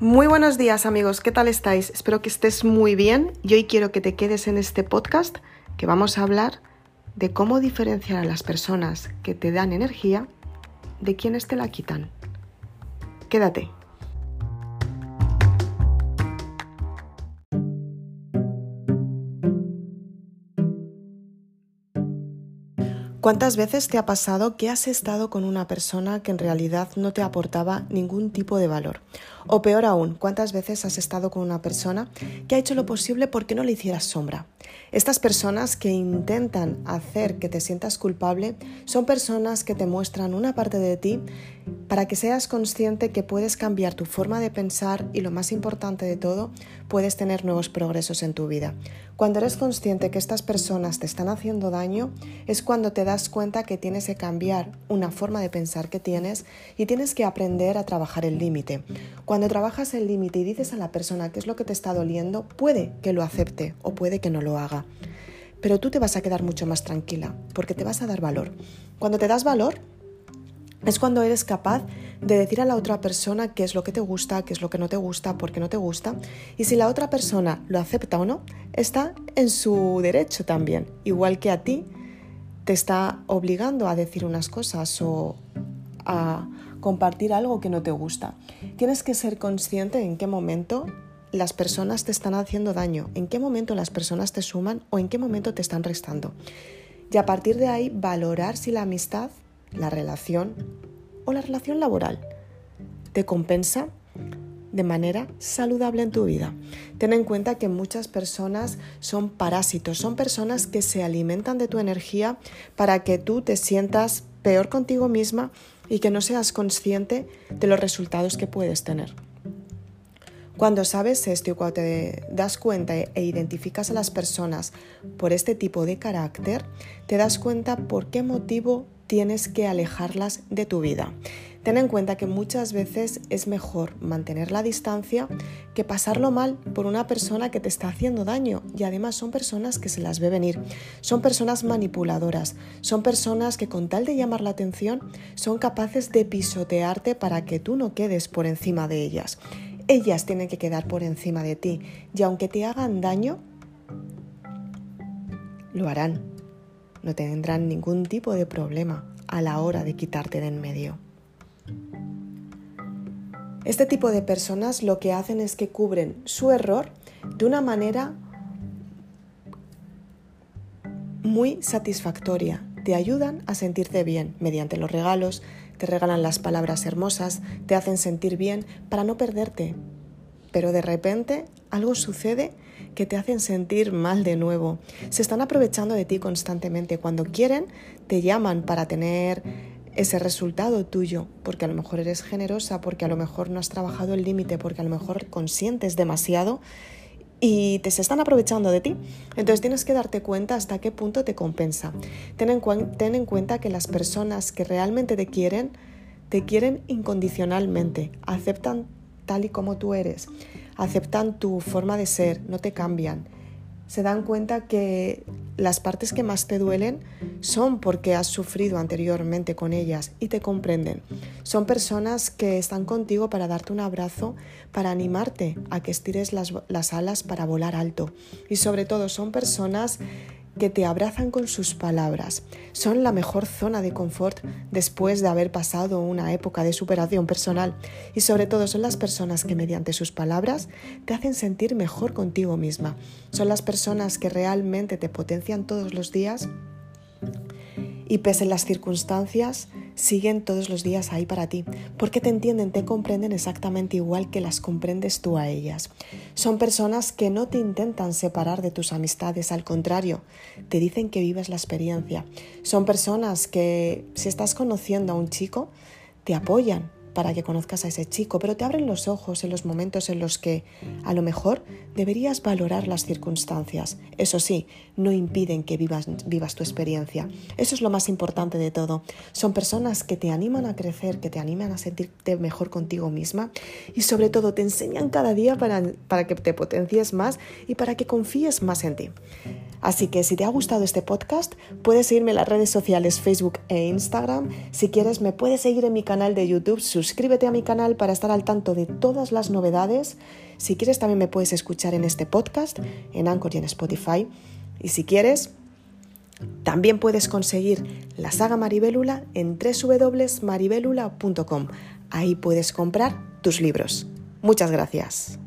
Muy buenos días amigos, ¿qué tal estáis? Espero que estés muy bien y hoy quiero que te quedes en este podcast que vamos a hablar de cómo diferenciar a las personas que te dan energía de quienes te la quitan. Quédate. ¿Cuántas veces te ha pasado que has estado con una persona que en realidad no te aportaba ningún tipo de valor? O peor aún, ¿cuántas veces has estado con una persona que ha hecho lo posible porque no le hicieras sombra? Estas personas que intentan hacer que te sientas culpable son personas que te muestran una parte de ti para que seas consciente que puedes cambiar tu forma de pensar y lo más importante de todo, puedes tener nuevos progresos en tu vida. Cuando eres consciente que estas personas te están haciendo daño, es cuando te das cuenta que tienes que cambiar una forma de pensar que tienes y tienes que aprender a trabajar el límite. Cuando trabajas el límite y dices a la persona qué es lo que te está doliendo, puede que lo acepte o puede que no lo haga. Pero tú te vas a quedar mucho más tranquila porque te vas a dar valor. Cuando te das valor, es cuando eres capaz de decir a la otra persona qué es lo que te gusta, qué es lo que no te gusta, por qué no te gusta. Y si la otra persona lo acepta o no, está en su derecho también. Igual que a ti te está obligando a decir unas cosas o a compartir algo que no te gusta. Tienes que ser consciente en qué momento las personas te están haciendo daño, en qué momento las personas te suman o en qué momento te están restando. Y a partir de ahí valorar si la amistad, la relación o la relación laboral te compensa de manera saludable en tu vida. Ten en cuenta que muchas personas son parásitos, son personas que se alimentan de tu energía para que tú te sientas peor contigo misma y que no seas consciente de los resultados que puedes tener. Cuando sabes esto y cuando te das cuenta e identificas a las personas por este tipo de carácter, te das cuenta por qué motivo tienes que alejarlas de tu vida. Ten en cuenta que muchas veces es mejor mantener la distancia que pasarlo mal por una persona que te está haciendo daño y además son personas que se las ve venir, son personas manipuladoras, son personas que con tal de llamar la atención son capaces de pisotearte para que tú no quedes por encima de ellas. Ellas tienen que quedar por encima de ti y aunque te hagan daño, lo harán. No tendrán ningún tipo de problema a la hora de quitarte de en medio. Este tipo de personas lo que hacen es que cubren su error de una manera muy satisfactoria. Te ayudan a sentirte bien mediante los regalos, te regalan las palabras hermosas, te hacen sentir bien para no perderte. Pero de repente algo sucede que te hacen sentir mal de nuevo. Se están aprovechando de ti constantemente. Cuando quieren, te llaman para tener ese resultado tuyo, porque a lo mejor eres generosa, porque a lo mejor no has trabajado el límite, porque a lo mejor consientes demasiado y te se están aprovechando de ti. Entonces tienes que darte cuenta hasta qué punto te compensa. Ten en, ten en cuenta que las personas que realmente te quieren, te quieren incondicionalmente, aceptan tal y como tú eres, aceptan tu forma de ser, no te cambian se dan cuenta que las partes que más te duelen son porque has sufrido anteriormente con ellas y te comprenden. Son personas que están contigo para darte un abrazo, para animarte a que estires las, las alas para volar alto. Y sobre todo son personas que te abrazan con sus palabras. Son la mejor zona de confort después de haber pasado una época de superación personal y sobre todo son las personas que mediante sus palabras te hacen sentir mejor contigo misma. Son las personas que realmente te potencian todos los días y pese las circunstancias siguen todos los días ahí para ti, porque te entienden, te comprenden exactamente igual que las comprendes tú a ellas. Son personas que no te intentan separar de tus amistades, al contrario, te dicen que vives la experiencia. Son personas que si estás conociendo a un chico, te apoyan, para que conozcas a ese chico, pero te abren los ojos en los momentos en los que a lo mejor deberías valorar las circunstancias. Eso sí, no impiden que vivas, vivas tu experiencia. Eso es lo más importante de todo. Son personas que te animan a crecer, que te animan a sentirte mejor contigo misma y sobre todo te enseñan cada día para, para que te potencies más y para que confíes más en ti. Así que si te ha gustado este podcast, puedes seguirme en las redes sociales Facebook e Instagram. Si quieres, me puedes seguir en mi canal de YouTube suscríbete a mi canal para estar al tanto de todas las novedades. Si quieres también me puedes escuchar en este podcast, en Anchor y en Spotify. Y si quieres, también puedes conseguir la saga Maribélula en www.maribelula.com. Ahí puedes comprar tus libros. Muchas gracias.